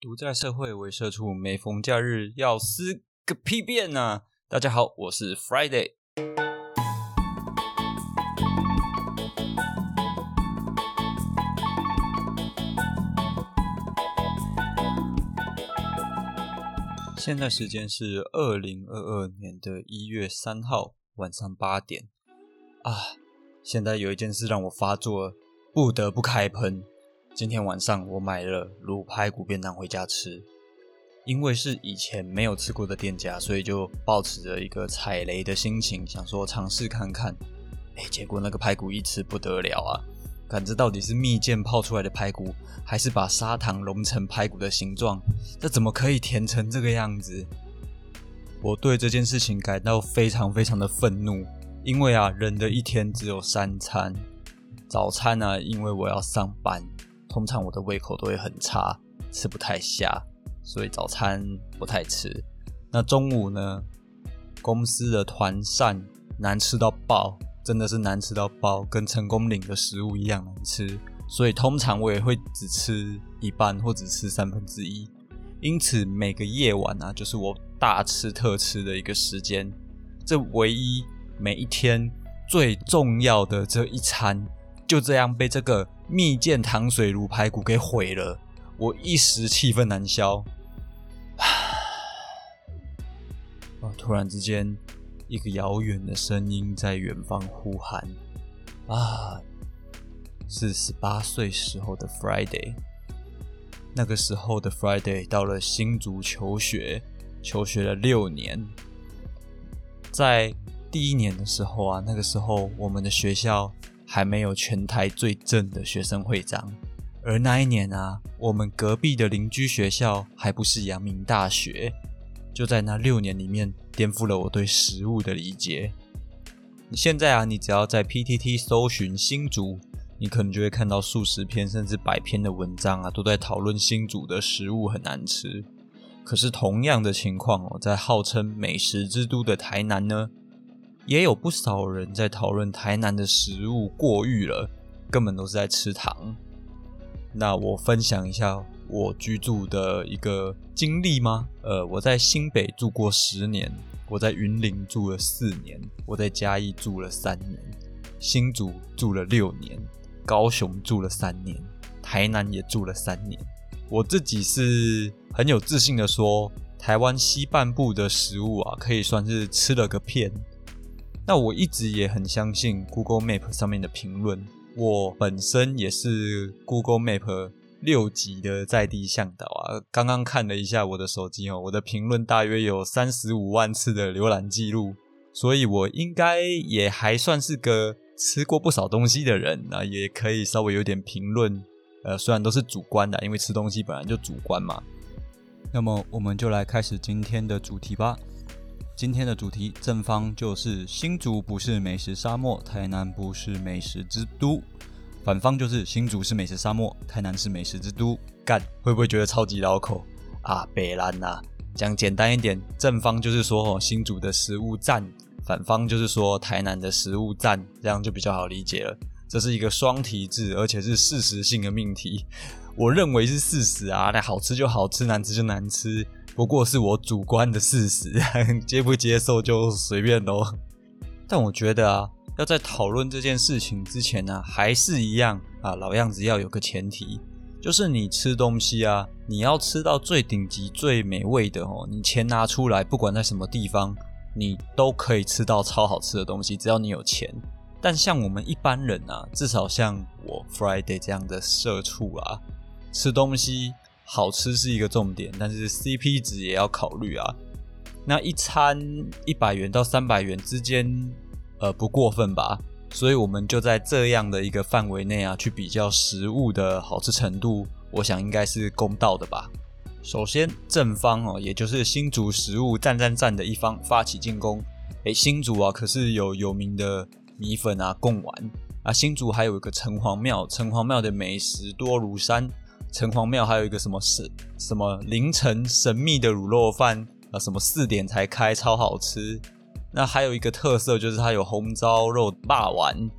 独在社会为社畜，每逢假日要撕个屁便呐！大家好，我是 Friday。现在时间是二零二二年的一月三号晚上八点啊！现在有一件事让我发作，不得不开喷。今天晚上我买了卤排骨便当回家吃，因为是以前没有吃过的店家，所以就抱持着一个踩雷的心情，想说尝试看看。哎，结果那个排骨一吃不得了啊！感知到底是蜜饯泡出来的排骨，还是把砂糖融成排骨的形状？这怎么可以甜成这个样子？我对这件事情感到非常非常的愤怒，因为啊，人的一天只有三餐，早餐呢，因为我要上班。通常我的胃口都会很差，吃不太下，所以早餐不太吃。那中午呢？公司的团膳难吃到爆，真的是难吃到爆，跟成功岭的食物一样难吃。所以通常我也会只吃一半或只吃三分之一。因此每个夜晚啊，就是我大吃特吃的一个时间。这唯一每一天最重要的这一餐，就这样被这个。蜜饯糖水卤排骨给毁了，我一时气愤难消。啊！突然之间，一个遥远的声音在远方呼喊：“啊！”是十八岁时候的 Friday。那个时候的 Friday 到了新竹求学，求学了六年。在第一年的时候啊，那个时候我们的学校。还没有全台最正的学生会长，而那一年啊，我们隔壁的邻居学校还不是阳明大学。就在那六年里面，颠覆了我对食物的理解。现在啊，你只要在 PTT 搜寻新竹，你可能就会看到数十篇甚至百篇的文章啊，都在讨论新竹的食物很难吃。可是同样的情况哦，在号称美食之都的台南呢？也有不少人在讨论台南的食物过誉了，根本都是在吃糖。那我分享一下我居住的一个经历吗？呃，我在新北住过十年，我在云林住了四年，我在嘉义住了三年，新竹住了六年，高雄住了三年，台南也住了三年。我自己是很有自信的说，台湾西半部的食物啊，可以算是吃了个遍。那我一直也很相信 Google Map 上面的评论。我本身也是 Google Map 六级的在地向导啊。刚刚看了一下我的手机哦，我的评论大约有三十五万次的浏览记录，所以我应该也还算是个吃过不少东西的人啊也可以稍微有点评论。呃，虽然都是主观的，因为吃东西本来就主观嘛。那么我们就来开始今天的主题吧。今天的主题正方就是新竹不是美食沙漠，台南不是美食之都；反方就是新竹是美食沙漠，台南是美食之都。干会不会觉得超级绕口啊？北兰呐，讲简单一点，正方就是说哦，新竹的食物赞；反方就是说台南的食物赞，这样就比较好理解了。这是一个双题制，而且是事实性的命题。我认为是事实啊，那好吃就好吃，难吃就难吃。不过是我主观的事实，接不接受就随便喽。但我觉得啊，要在讨论这件事情之前呢，还是一样啊，老样子要有个前提，就是你吃东西啊，你要吃到最顶级、最美味的哦。你钱拿出来，不管在什么地方，你都可以吃到超好吃的东西，只要你有钱。但像我们一般人啊，至少像我 Friday 这样的社畜啊，吃东西。好吃是一个重点，但是 CP 值也要考虑啊。那一餐一百元到三百元之间，呃，不过分吧？所以我们就在这样的一个范围内啊，去比较食物的好吃程度，我想应该是公道的吧。首先，正方哦，也就是新竹食物赞赞赞的一方发起进攻。诶，新竹啊，可是有有名的米粉啊、贡丸啊。新竹还有一个城隍庙，城隍庙的美食多如山。城隍庙还有一个什么神什么凌晨神秘的卤肉饭啊，什么四点才开，超好吃。那还有一个特色就是它有红糟肉霸丸。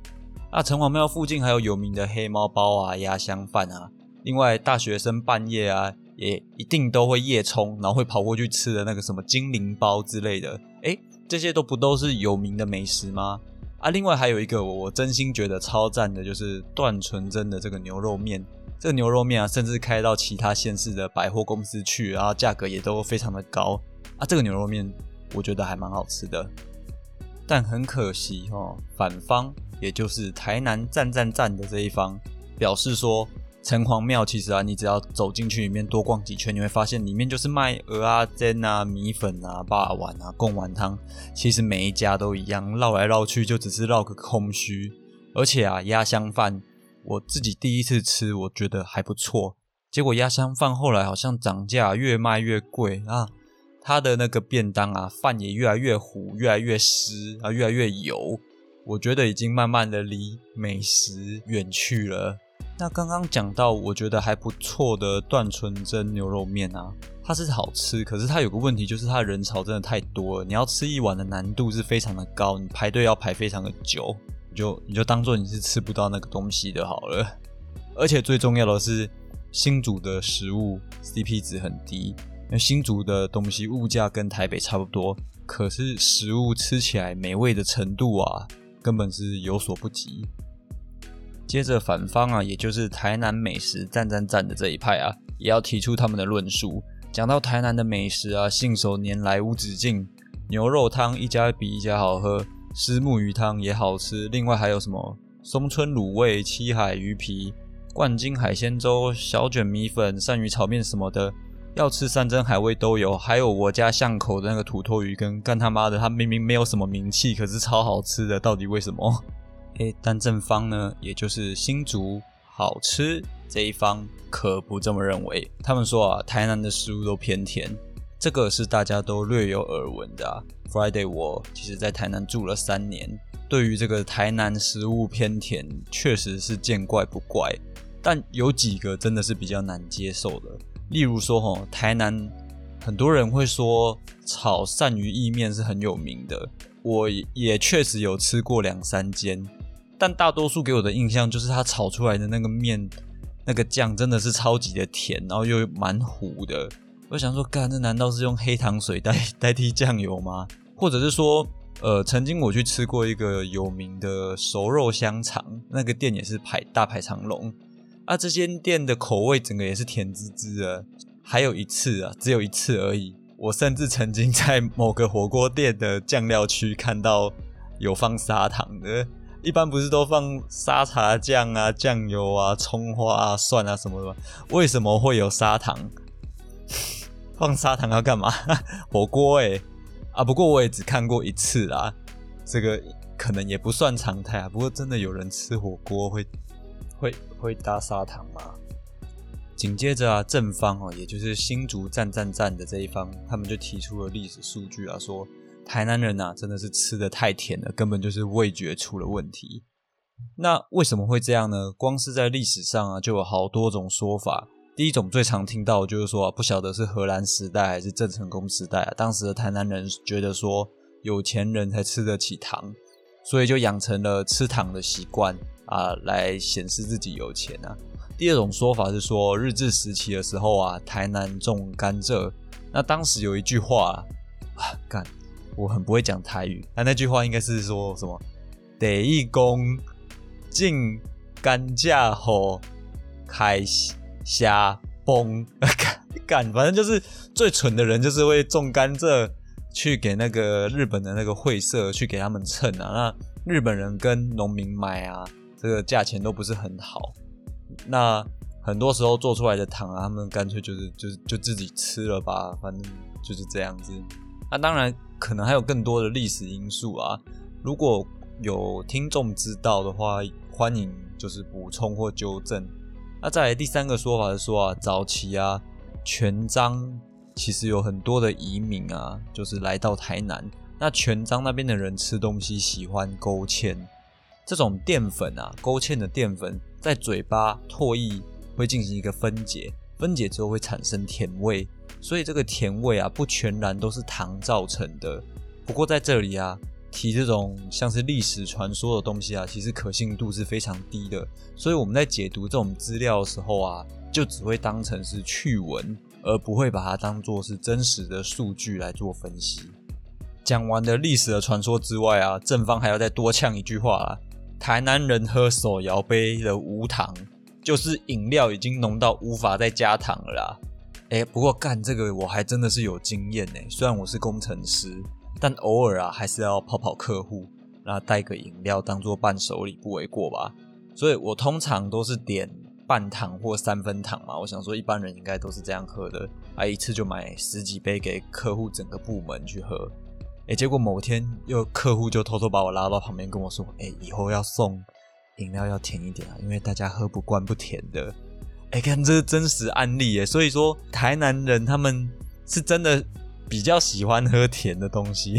啊，城隍庙附近还有有名的黑猫包啊、鸭香饭啊。另外，大学生半夜啊也一定都会夜冲，然后会跑过去吃的那个什么精灵包之类的，诶，这些都不都是有名的美食吗？啊，另外还有一个我真心觉得超赞的，就是段纯真的这个牛肉面。这个牛肉面啊，甚至开到其他县市的百货公司去，然后价格也都非常的高啊。这个牛肉面我觉得还蛮好吃的，但很可惜哦，反方也就是台南站站站的这一方表示说，城隍庙其实啊，你只要走进去里面多逛几圈，你会发现里面就是卖鹅啊、煎啊、米粉啊、霸碗啊、贡丸汤，其实每一家都一样，绕来绕去就只是绕个空虚，而且啊，压香饭。我自己第一次吃，我觉得还不错。结果鸭香饭后来好像涨价，越卖越贵啊。它的那个便当啊，饭也越来越糊，越来越湿啊，越来越油。我觉得已经慢慢的离美食远去了。那刚刚讲到，我觉得还不错的段纯真牛肉面啊，它是好吃，可是它有个问题，就是它人潮真的太多了。你要吃一碗的难度是非常的高，你排队要排非常的久。就你就当做你是吃不到那个东西的好了，而且最重要的是新竹的食物 CP 值很低，那新竹的东西物价跟台北差不多，可是食物吃起来美味的程度啊，根本是有所不及。接着反方啊，也就是台南美食赞赞赞的这一派啊，也要提出他们的论述，讲到台南的美食啊，信手拈来无止境，牛肉汤一家比一家好喝。虱目鱼汤也好吃，另外还有什么松村卤味、七海鱼皮、冠金海鲜粥、小卷米粉、鳝鱼炒面什么的，要吃山珍海味都有。还有我家巷口的那个土托鱼羹，干他妈的，它明明没有什么名气，可是超好吃的，到底为什么？诶，但正方呢，也就是新竹好吃这一方可不这么认为。他们说啊，台南的食物都偏甜。这个是大家都略有耳闻的。Friday，我其实在台南住了三年，对于这个台南食物偏甜，确实是见怪不怪。但有几个真的是比较难接受的，例如说，吼，台南很多人会说炒鳝鱼意面是很有名的，我也确实有吃过两三间，但大多数给我的印象就是它炒出来的那个面，那个酱真的是超级的甜，然后又蛮糊的。我想说，干，这难道是用黑糖水代代替酱油吗？或者是说，呃，曾经我去吃过一个有名的熟肉香肠，那个店也是排大排长龙啊。这间店的口味整个也是甜滋滋的。还有一次啊，只有一次而已，我甚至曾经在某个火锅店的酱料区看到有放砂糖的。一般不是都放沙茶酱啊、酱油啊、葱花啊、蒜啊什么的吗？为什么会有砂糖？放砂糖要干嘛？火锅哎啊！不过我也只看过一次啦，这个可能也不算常态啊。不过真的有人吃火锅会会会搭砂糖吗？紧接着啊，正方哦，也就是新竹站站站的这一方，他们就提出了历史数据啊，说台南人呐真的是吃的太甜了，根本就是味觉出了问题。那为什么会这样呢？光是在历史上啊，就有好多种说法。第一种最常听到就是说，不晓得是荷兰时代还是郑成功时代啊，当时的台南人觉得说有钱人才吃得起糖，所以就养成了吃糖的习惯啊，来显示自己有钱啊。第二种说法是说，日治时期的时候啊，台南种甘蔗，那当时有一句话啊，干，我很不会讲台语，那那句话应该是说什么？得一公进甘蔗后开始。瞎崩 干干，反正就是最蠢的人，就是会种甘蔗去给那个日本的那个会社去给他们称啊。那日本人跟农民买啊，这个价钱都不是很好。那很多时候做出来的糖啊，他们干脆就是就是就自己吃了吧，反正就是这样子。那当然可能还有更多的历史因素啊。如果有听众知道的话，欢迎就是补充或纠正。那再来第三个说法是说啊，早期啊，全章其实有很多的移民啊，就是来到台南。那全章那边的人吃东西喜欢勾芡，这种淀粉啊，勾芡的淀粉在嘴巴唾液会进行一个分解，分解之后会产生甜味，所以这个甜味啊，不全然都是糖造成的。不过在这里啊。提这种像是历史传说的东西啊，其实可信度是非常低的，所以我们在解读这种资料的时候啊，就只会当成是趣闻，而不会把它当做是真实的数据来做分析。讲完的历史的传说之外啊，正方还要再多呛一句话啦：台南人喝手摇杯的无糖，就是饮料已经浓到无法再加糖了啦。哎，不过干这个我还真的是有经验呢。虽然我是工程师，但偶尔啊还是要跑跑客户，那带个饮料当做伴手礼不为过吧。所以我通常都是点半糖或三分糖嘛。我想说一般人应该都是这样喝的，啊一次就买十几杯给客户整个部门去喝。哎，结果某天又客户就偷偷把我拉到旁边跟我说：“哎，以后要送饮料要甜一点啊，因为大家喝不惯不甜的。”哎，看这是真实案例耶，所以说台南人他们是真的比较喜欢喝甜的东西。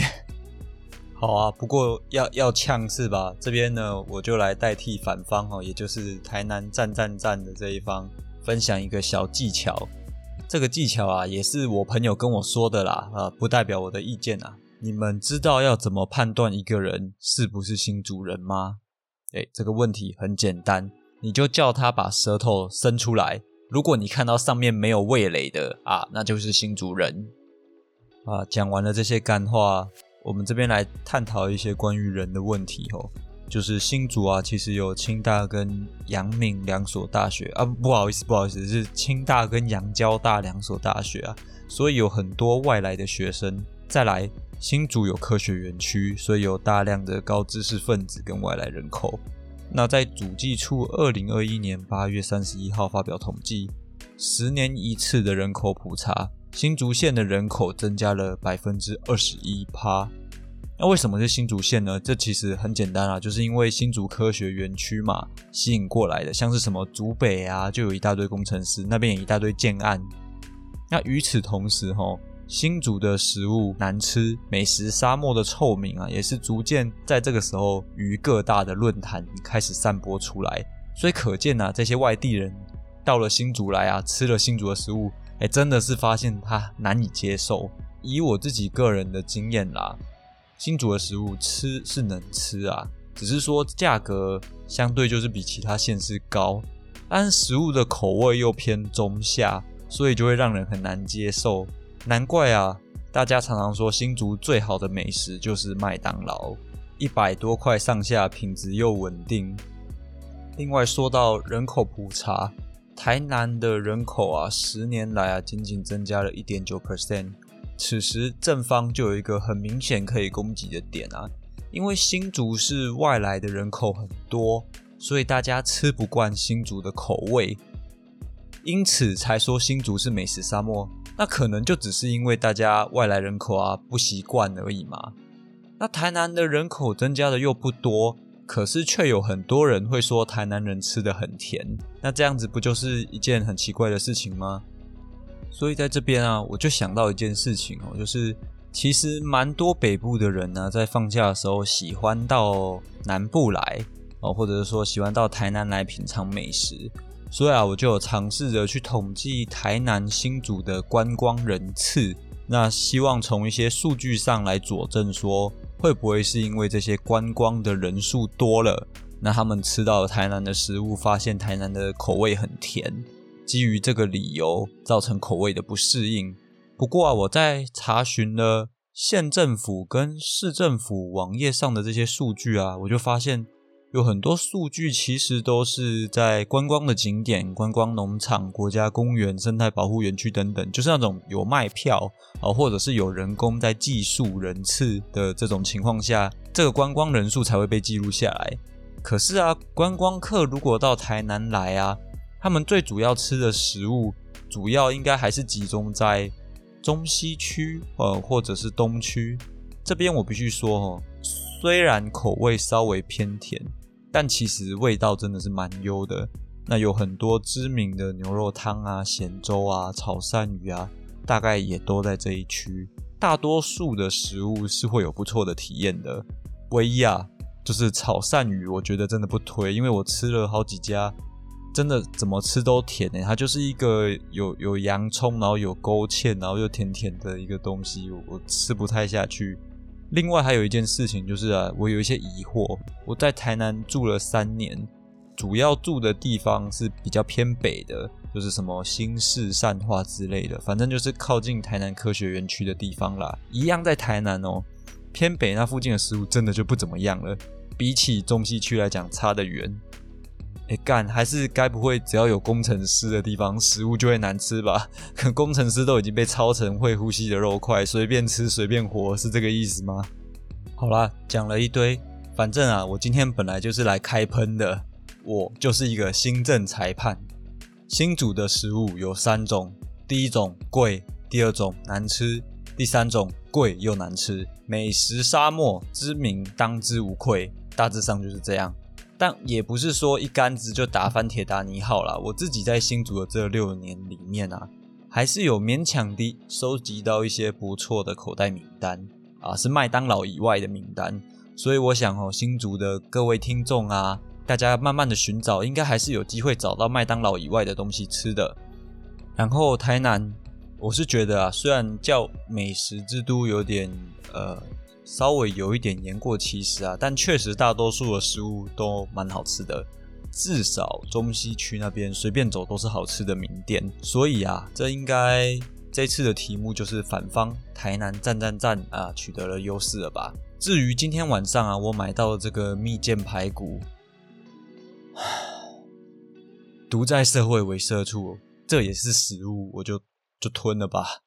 好啊，不过要要呛是吧？这边呢，我就来代替反方哦，也就是台南站站站的这一方，分享一个小技巧。这个技巧啊，也是我朋友跟我说的啦，啊，不代表我的意见啊。你们知道要怎么判断一个人是不是新主人吗？诶，这个问题很简单，你就叫他把舌头伸出来。如果你看到上面没有味蕾的啊，那就是新主人。啊，讲完了这些干话，我们这边来探讨一些关于人的问题哦。就是新竹啊，其实有清大跟阳明两所大学啊，不好意思，不好意思，是清大跟阳交大两所大学啊，所以有很多外来的学生。再来。新竹有科学园区，所以有大量的高知识分子跟外来人口。那在主计处二零二一年八月三十一号发表统计，十年一次的人口普查，新竹县的人口增加了百分之二十一趴。那为什么是新竹县呢？这其实很简单啊，就是因为新竹科学园区嘛，吸引过来的，像是什么竹北啊，就有一大堆工程师，那边有一大堆建案。那与此同时，吼。新竹的食物难吃，美食沙漠的臭名啊，也是逐渐在这个时候于各大的论坛开始散播出来。所以可见啊，这些外地人到了新竹来啊，吃了新竹的食物，哎，真的是发现他难以接受。以我自己个人的经验啦，新竹的食物吃是能吃啊，只是说价格相对就是比其他县市高，但食物的口味又偏中下，所以就会让人很难接受。难怪啊，大家常常说新竹最好的美食就是麦当劳，一百多块上下，品质又稳定。另外说到人口普查，台南的人口啊，十年来啊，仅仅增加了一点九 percent。此时正方就有一个很明显可以攻击的点啊，因为新竹是外来的人口很多，所以大家吃不惯新竹的口味，因此才说新竹是美食沙漠。那可能就只是因为大家外来人口啊不习惯而已嘛。那台南的人口增加的又不多，可是却有很多人会说台南人吃的很甜。那这样子不就是一件很奇怪的事情吗？所以在这边啊，我就想到一件事情哦，就是其实蛮多北部的人呢，在放假的时候喜欢到南部来哦，或者是说喜欢到台南来品尝美食。所以啊，我就有尝试着去统计台南新竹的观光人次，那希望从一些数据上来佐证，说会不会是因为这些观光的人数多了，那他们吃到台南的食物，发现台南的口味很甜，基于这个理由造成口味的不适应。不过啊，我在查询了县政府跟市政府网页上的这些数据啊，我就发现。有很多数据其实都是在观光的景点、观光农场、国家公园、生态保护园区等等，就是那种有卖票啊，或者是有人工在计数人次的这种情况下，这个观光人数才会被记录下来。可是啊，观光客如果到台南来啊，他们最主要吃的食物，主要应该还是集中在中西区呃，或者是东区这边。我必须说哦，虽然口味稍微偏甜。但其实味道真的是蛮优的。那有很多知名的牛肉汤啊、咸粥啊、炒鳝鱼啊，大概也都在这一区。大多数的食物是会有不错的体验的。唯一啊，就是炒鳝鱼，我觉得真的不推，因为我吃了好几家，真的怎么吃都甜诶。它就是一个有有洋葱，然后有勾芡，然后又甜甜的一个东西，我吃不太下去。另外还有一件事情就是啊，我有一些疑惑。我在台南住了三年，主要住的地方是比较偏北的，就是什么新市善化之类的，反正就是靠近台南科学园区的地方啦。一样在台南哦，偏北那附近的食物真的就不怎么样了，比起中西区来讲差得远。哎干，还是该不会只要有工程师的地方，食物就会难吃吧？可工程师都已经被抄成会呼吸的肉块，随便吃随便活，是这个意思吗？好啦，讲了一堆，反正啊，我今天本来就是来开喷的，我就是一个新政裁判。新煮的食物有三种，第一种贵，第二种难吃，第三种贵又难吃。美食沙漠之名当之无愧，大致上就是这样。但也不是说一竿子就打翻铁达尼号啦。我自己在新竹的这六年里面啊，还是有勉强的收集到一些不错的口袋名单啊，是麦当劳以外的名单。所以我想哦，新竹的各位听众啊，大家慢慢的寻找，应该还是有机会找到麦当劳以外的东西吃的。然后台南，我是觉得啊，虽然叫美食之都有点呃。稍微有一点言过其实啊，但确实大多数的食物都蛮好吃的，至少中西区那边随便走都是好吃的名店。所以啊，这应该这次的题目就是反方台南赞赞赞啊，取得了优势了吧？至于今天晚上啊，我买到这个蜜饯排骨，独在社会为社畜，这也是食物，我就就吞了吧。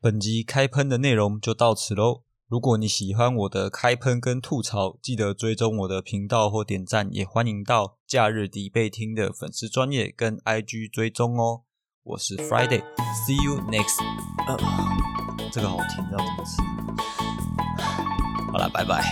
本集开喷的内容就到此喽。如果你喜欢我的开喷跟吐槽，记得追踪我的频道或点赞，也欢迎到假日迪贝听的粉丝专业跟 IG 追踪哦。我是 Friday，See you next。呃，这个好听，要怎么吃？好了，拜拜。